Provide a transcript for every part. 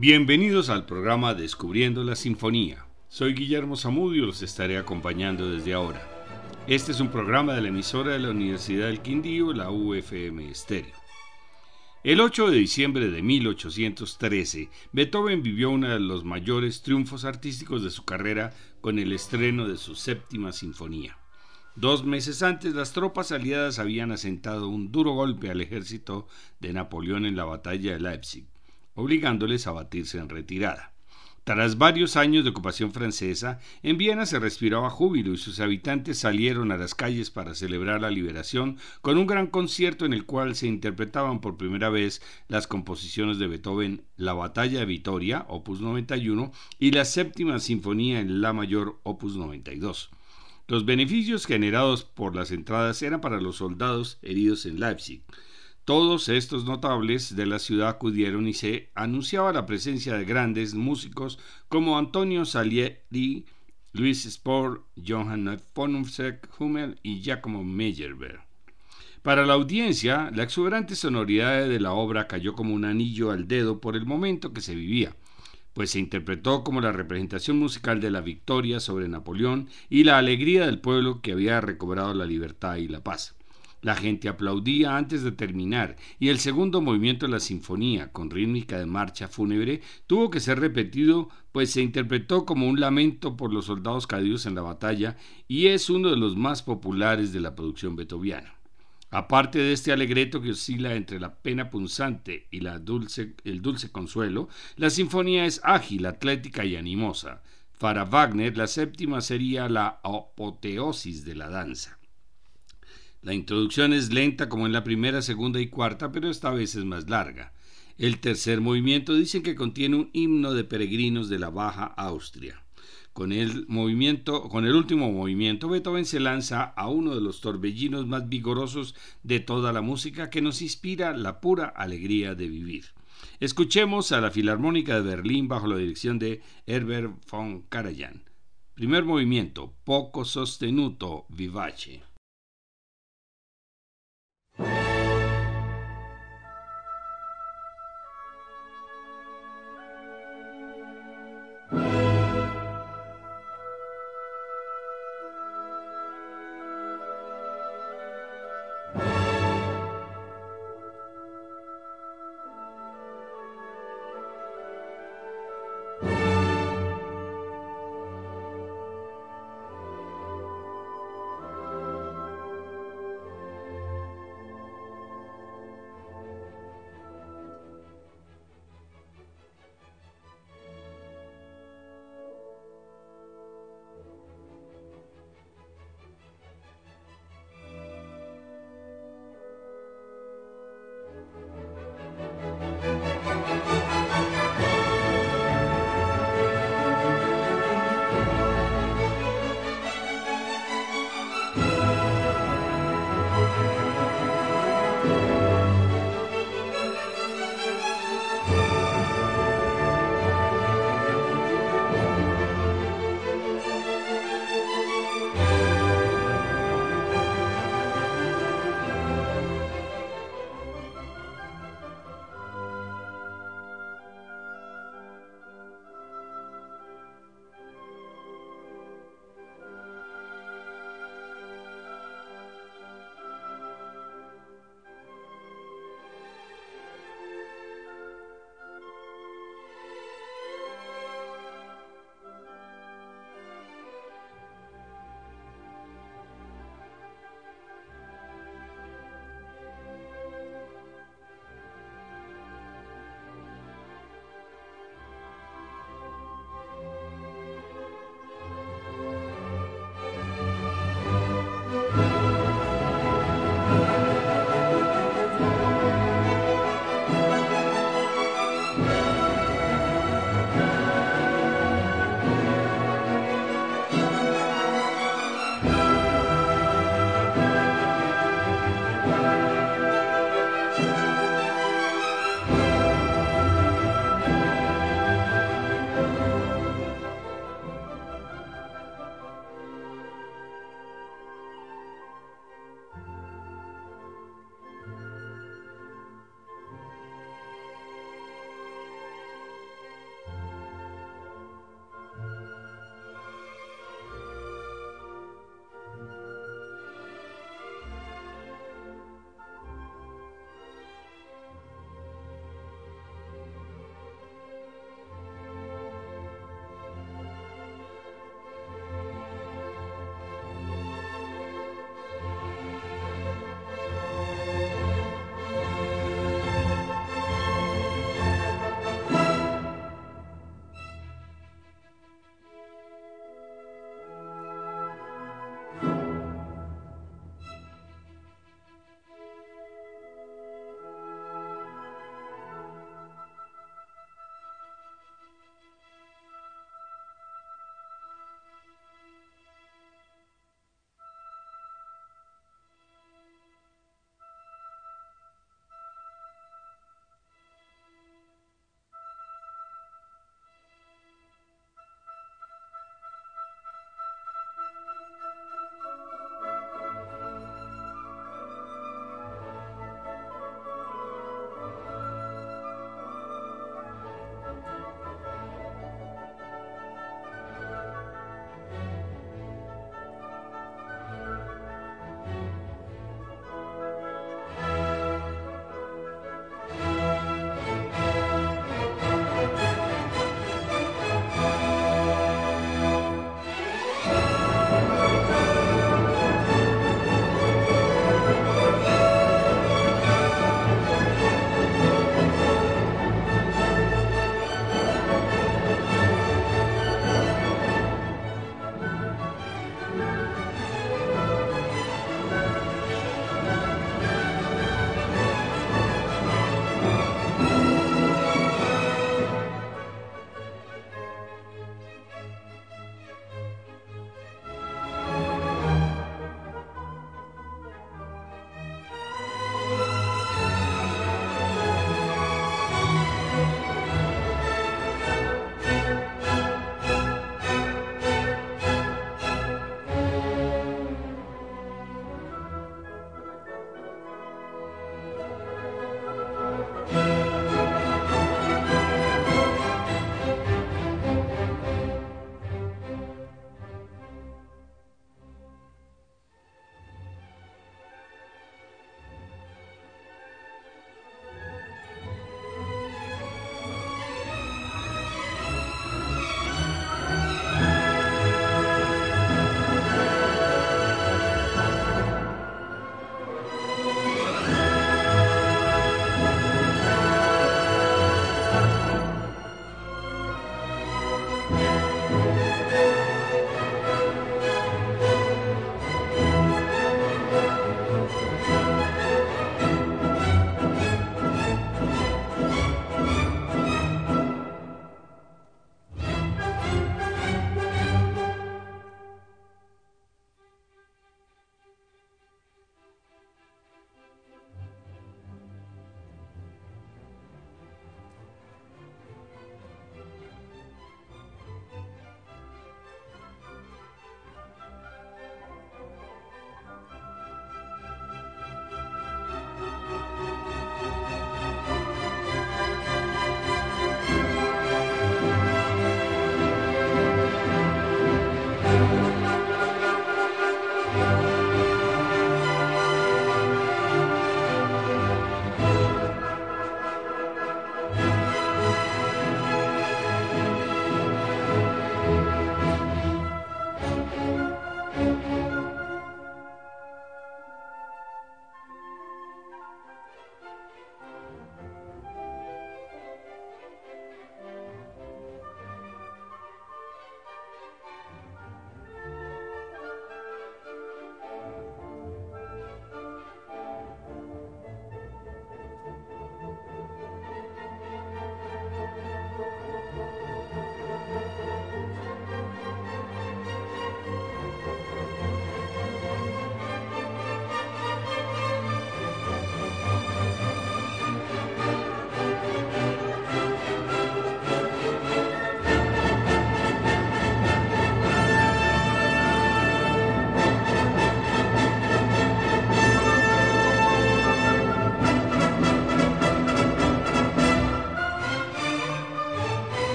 Bienvenidos al programa Descubriendo la Sinfonía. Soy Guillermo Zamudio y los estaré acompañando desde ahora. Este es un programa de la emisora de la Universidad del Quindío, la UFM Estéreo. El 8 de diciembre de 1813, Beethoven vivió uno de los mayores triunfos artísticos de su carrera con el estreno de su séptima sinfonía. Dos meses antes, las tropas aliadas habían asentado un duro golpe al ejército de Napoleón en la batalla de Leipzig obligándoles a batirse en retirada. Tras varios años de ocupación francesa, en Viena se respiraba júbilo y sus habitantes salieron a las calles para celebrar la liberación con un gran concierto en el cual se interpretaban por primera vez las composiciones de Beethoven La Batalla de Vitoria, opus 91, y la Séptima Sinfonía en La Mayor, opus 92. Los beneficios generados por las entradas eran para los soldados heridos en Leipzig. Todos estos notables de la ciudad acudieron y se anunciaba la presencia de grandes músicos como Antonio Salieri, Luis Spohr, Johann von Hummel y Giacomo Meyerbeer. Para la audiencia, la exuberante sonoridad de la obra cayó como un anillo al dedo por el momento que se vivía, pues se interpretó como la representación musical de la victoria sobre Napoleón y la alegría del pueblo que había recobrado la libertad y la paz. La gente aplaudía antes de terminar y el segundo movimiento de la sinfonía, con rítmica de marcha fúnebre, tuvo que ser repetido, pues se interpretó como un lamento por los soldados caídos en la batalla y es uno de los más populares de la producción beethoviana. Aparte de este alegreto que oscila entre la pena punzante y el dulce consuelo, la sinfonía es ágil, atlética y animosa. Para Wagner, la séptima sería la apoteosis de la danza. La introducción es lenta como en la primera, segunda y cuarta, pero esta vez es más larga. El tercer movimiento dicen que contiene un himno de peregrinos de la Baja Austria. Con el, movimiento, con el último movimiento, Beethoven se lanza a uno de los torbellinos más vigorosos de toda la música que nos inspira la pura alegría de vivir. Escuchemos a la Filarmónica de Berlín bajo la dirección de Herbert von Karajan. Primer movimiento, poco sostenuto, vivace.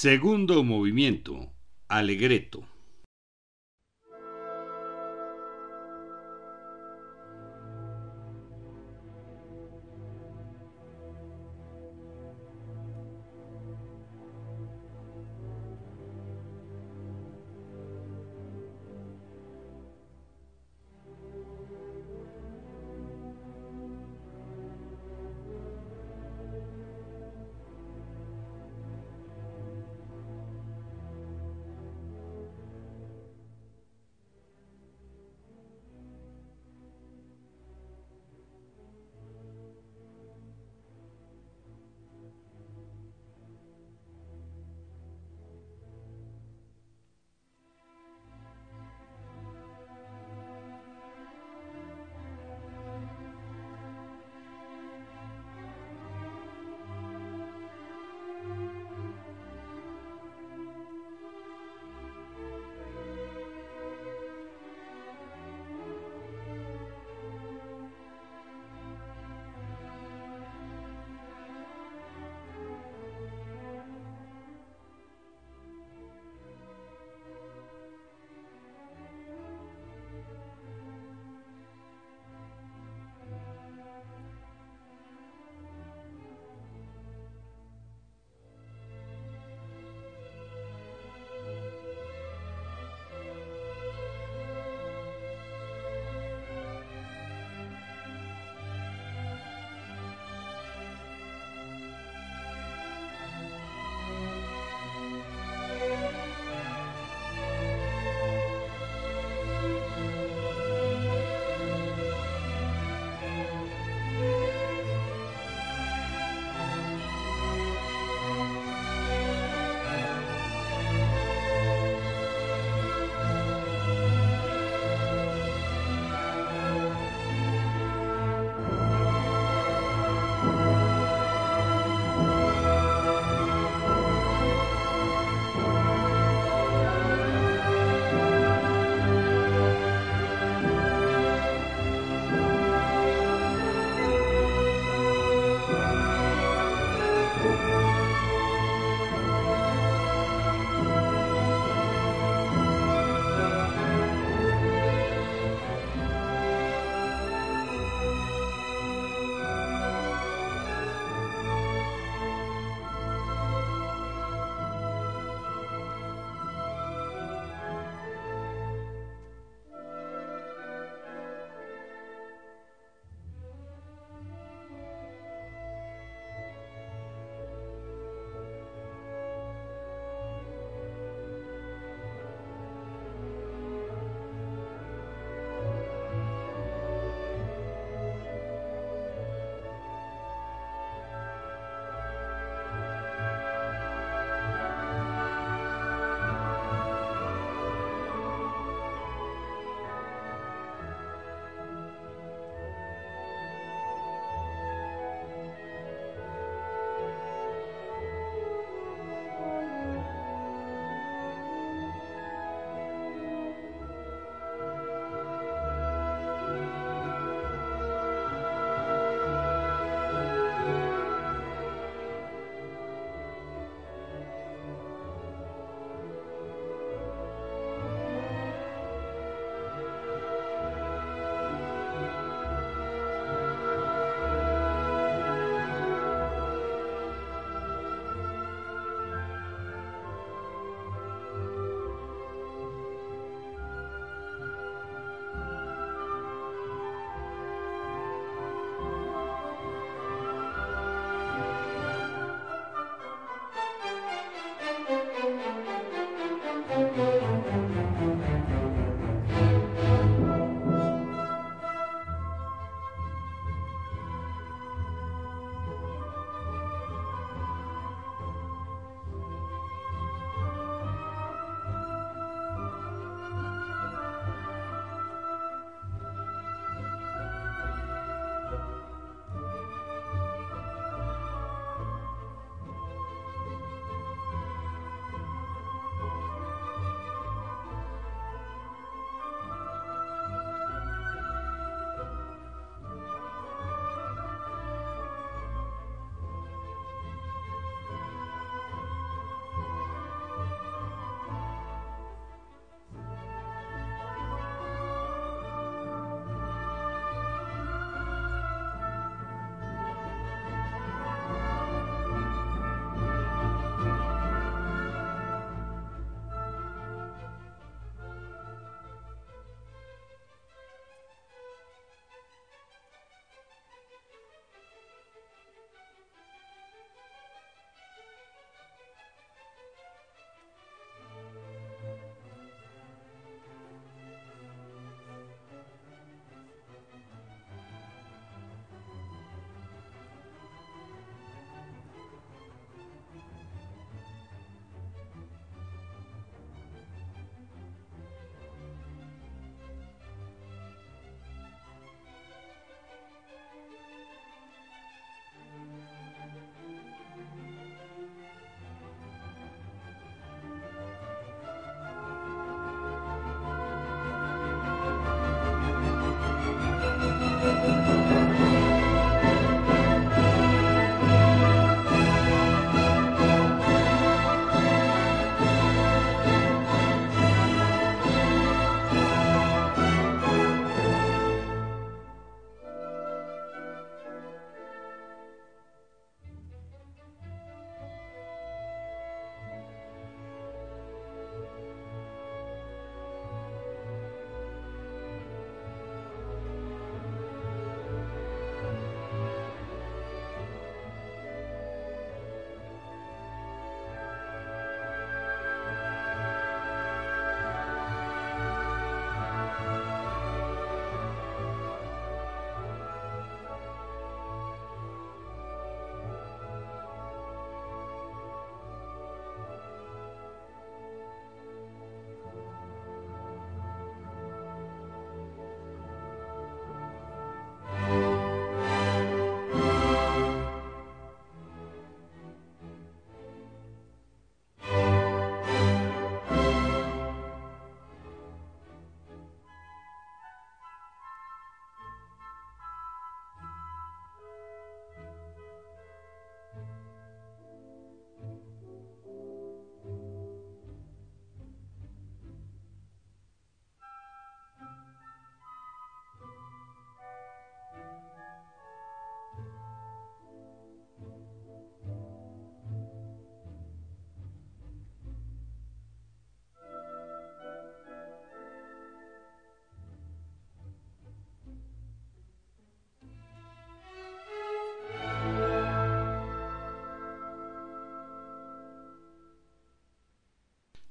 Segundo movimiento, Alegreto.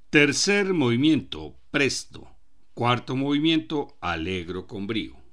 Tercer movimiento, presto. Cuarto movimiento, alegro con brío.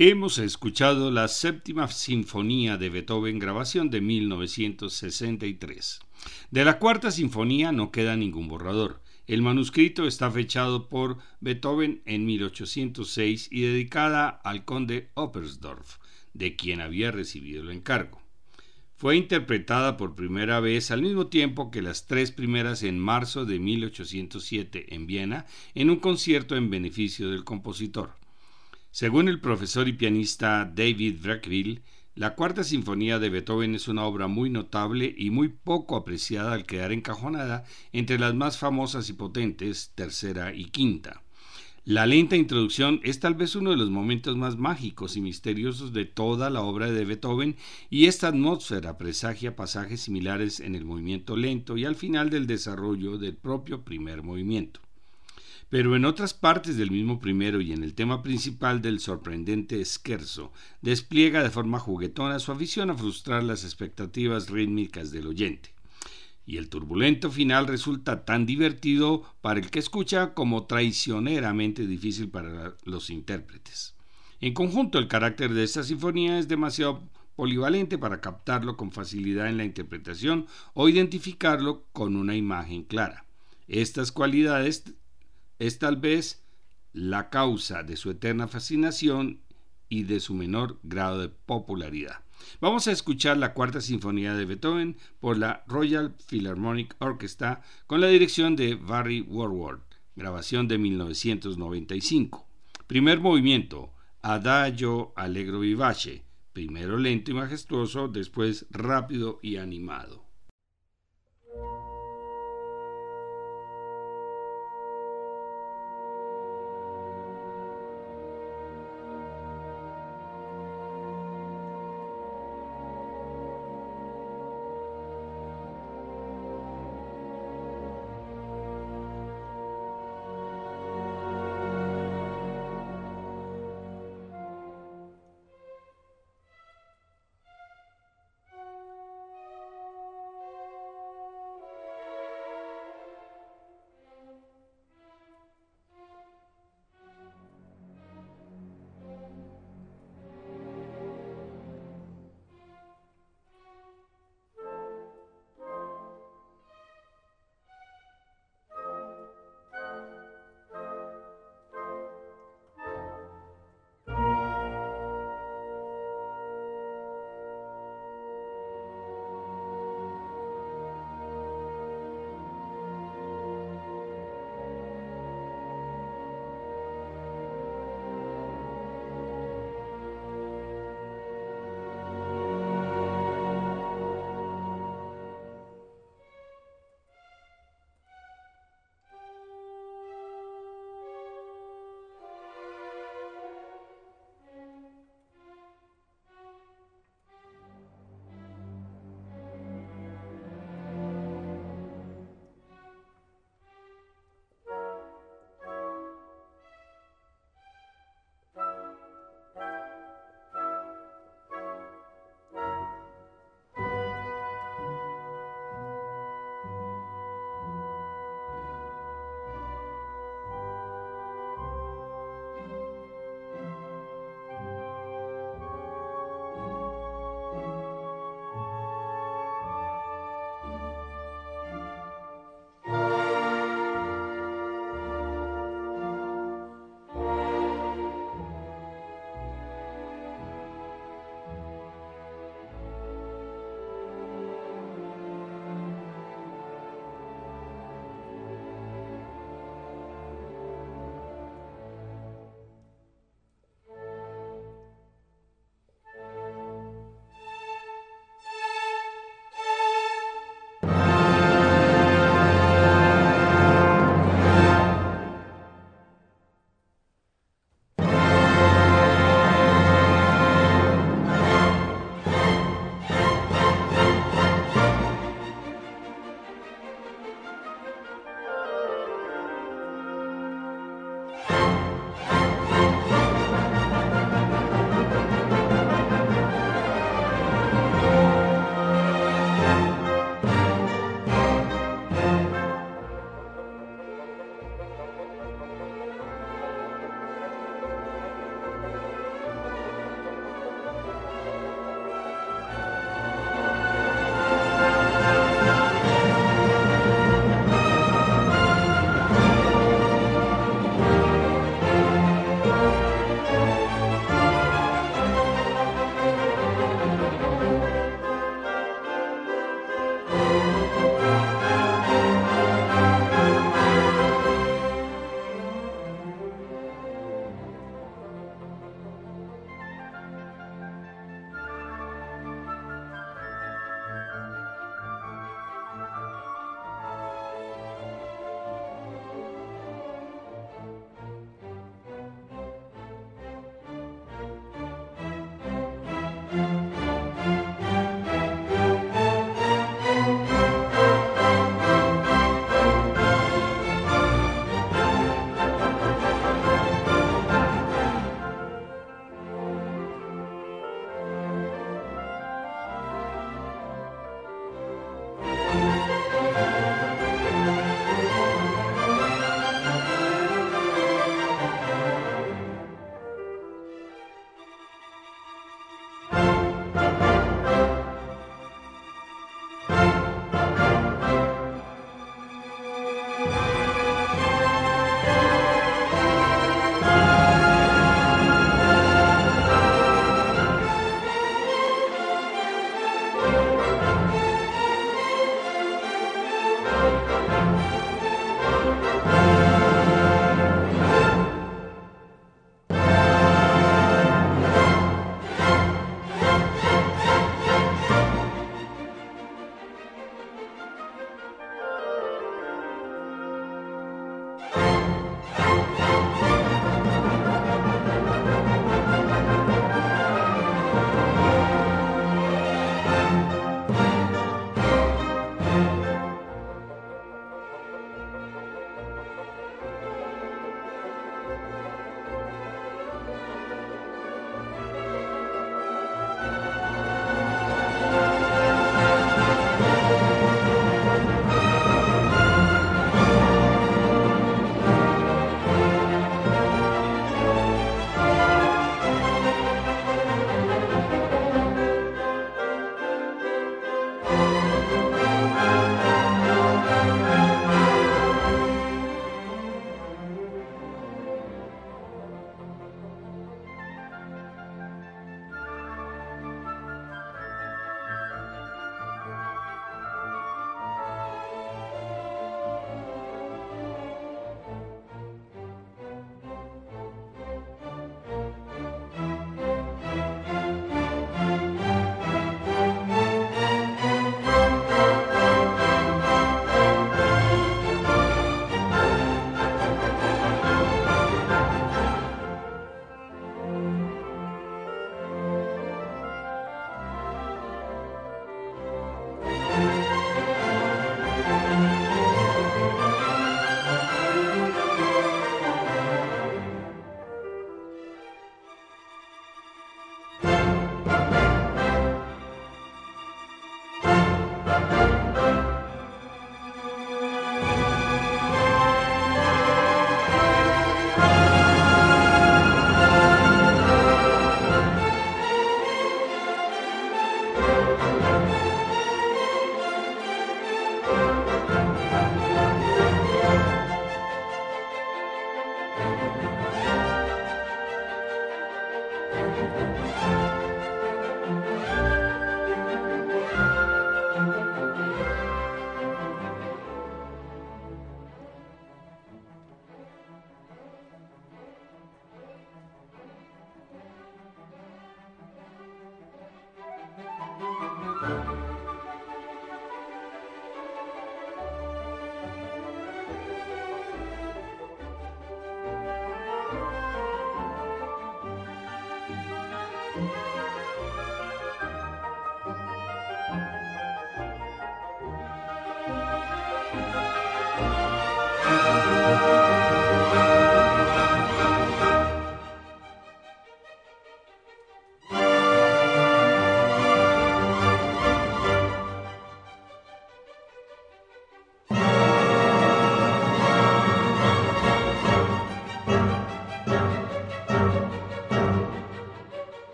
Hemos escuchado la séptima sinfonía de Beethoven, grabación de 1963. De la cuarta sinfonía no queda ningún borrador. El manuscrito está fechado por Beethoven en 1806 y dedicada al conde Oppersdorf, de quien había recibido el encargo. Fue interpretada por primera vez al mismo tiempo que las tres primeras en marzo de 1807 en Viena en un concierto en beneficio del compositor. Según el profesor y pianista David Brackville, la cuarta sinfonía de Beethoven es una obra muy notable y muy poco apreciada al quedar encajonada entre las más famosas y potentes tercera y quinta. La lenta introducción es tal vez uno de los momentos más mágicos y misteriosos de toda la obra de Beethoven y esta atmósfera presagia pasajes similares en el movimiento lento y al final del desarrollo del propio primer movimiento. Pero en otras partes del mismo primero y en el tema principal del sorprendente Scherzo, despliega de forma juguetona su afición a frustrar las expectativas rítmicas del oyente. Y el turbulento final resulta tan divertido para el que escucha como traicioneramente difícil para los intérpretes. En conjunto, el carácter de esta sinfonía es demasiado polivalente para captarlo con facilidad en la interpretación o identificarlo con una imagen clara. Estas cualidades es tal vez la causa de su eterna fascinación y de su menor grado de popularidad. Vamos a escuchar la cuarta sinfonía de Beethoven por la Royal Philharmonic Orchestra con la dirección de Barry Warward, grabación de 1995. Primer movimiento, Adagio Allegro Vivace, primero lento y majestuoso, después rápido y animado.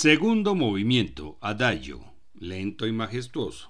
Segundo movimiento, adagio, lento y majestuoso.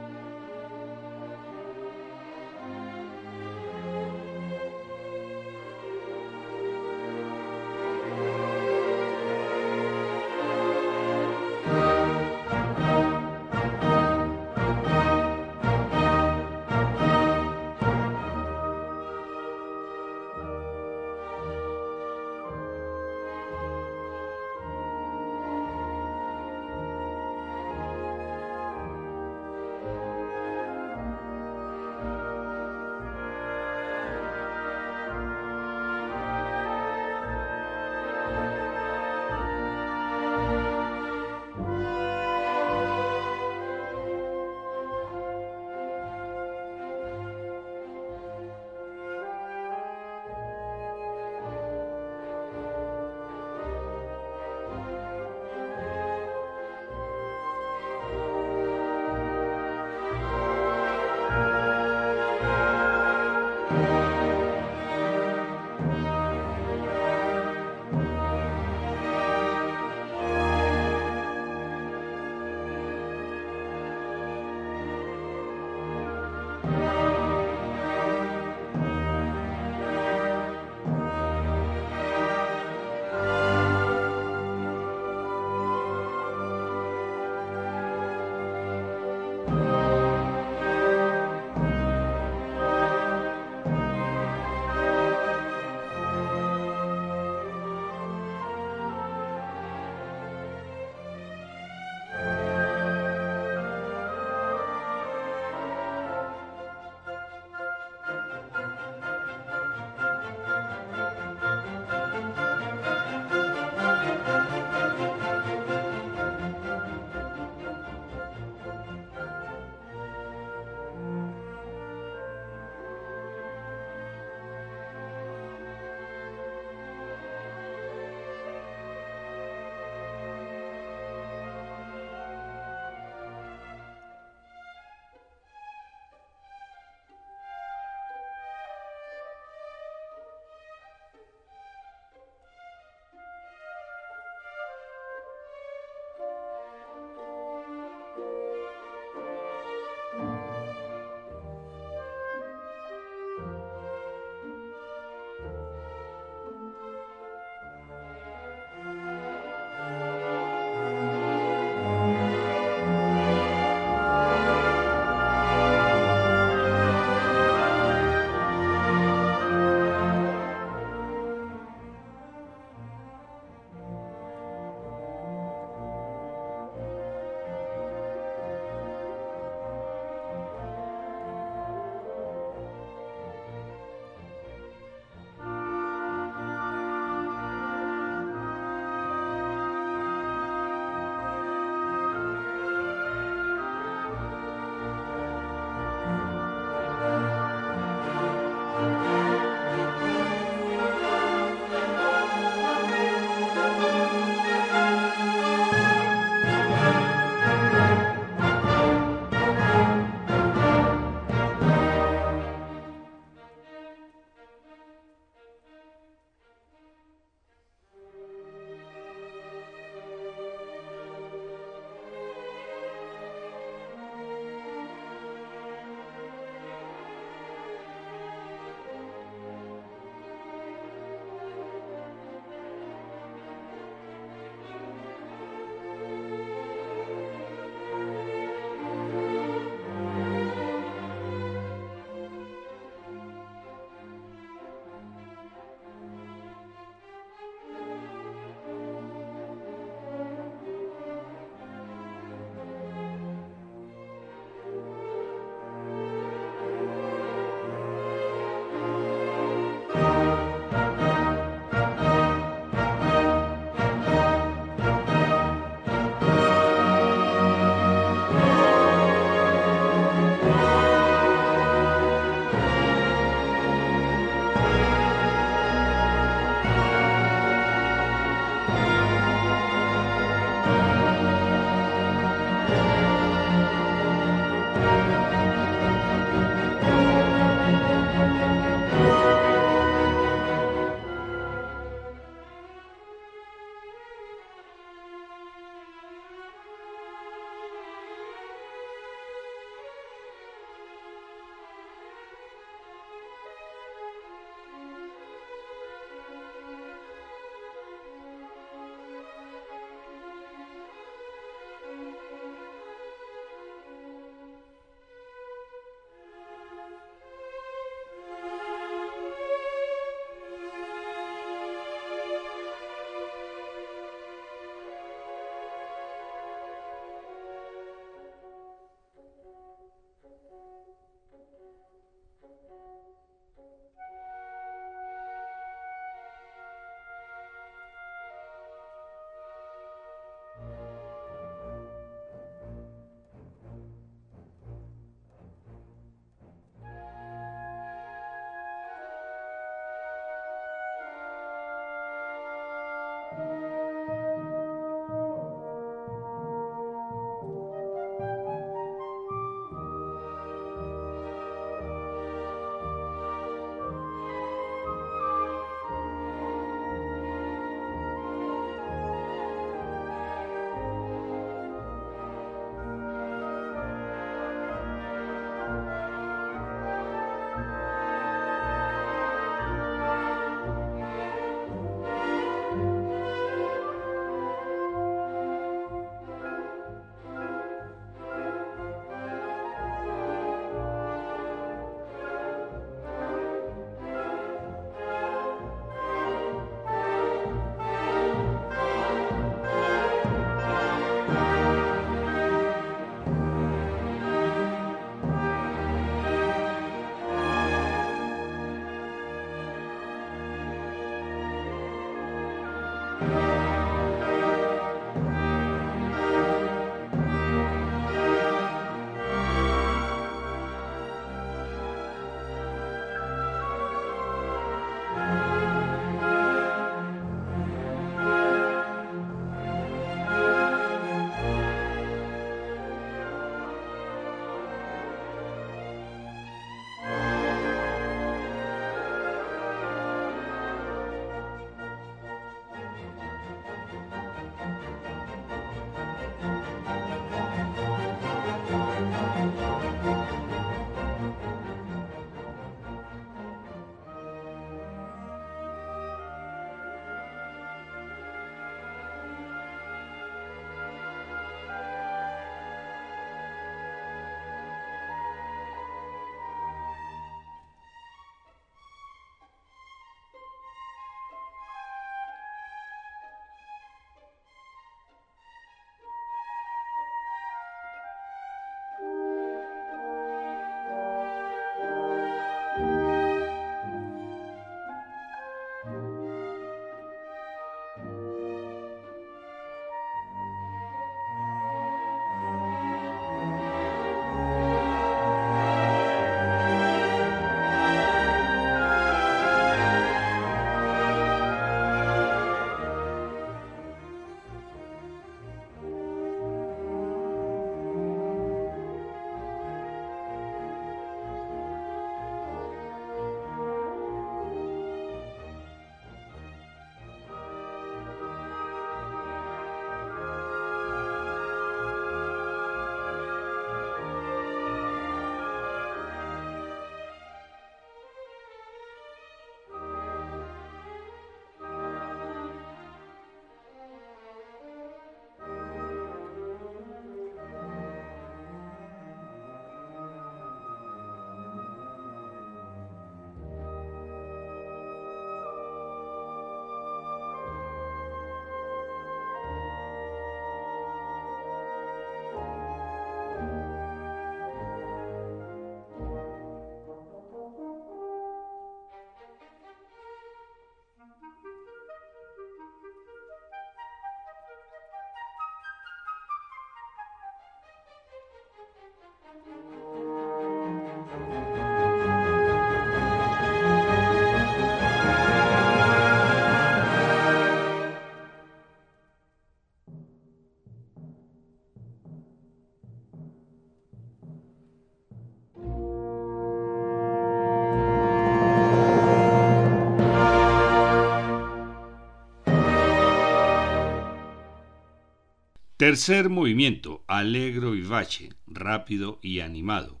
Tercer movimiento, alegro vivace, rápido y animado.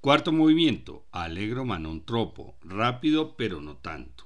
Cuarto movimiento, alegro manontropo, rápido pero no tanto.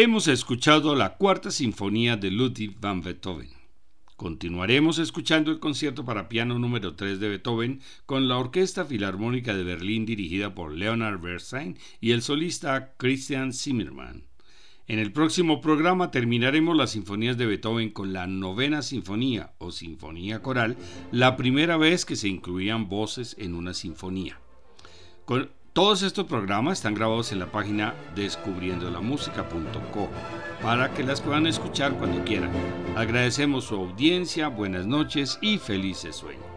Hemos escuchado la cuarta sinfonía de Ludwig van Beethoven. Continuaremos escuchando el concierto para piano número 3 de Beethoven con la Orquesta Filarmónica de Berlín dirigida por Leonard Bernstein y el solista Christian Zimmermann. En el próximo programa terminaremos las sinfonías de Beethoven con la novena sinfonía o sinfonía coral, la primera vez que se incluían voces en una sinfonía. Todos estos programas están grabados en la página descubriendolamusica.co para que las puedan escuchar cuando quieran. Agradecemos su audiencia, buenas noches y felices sueños.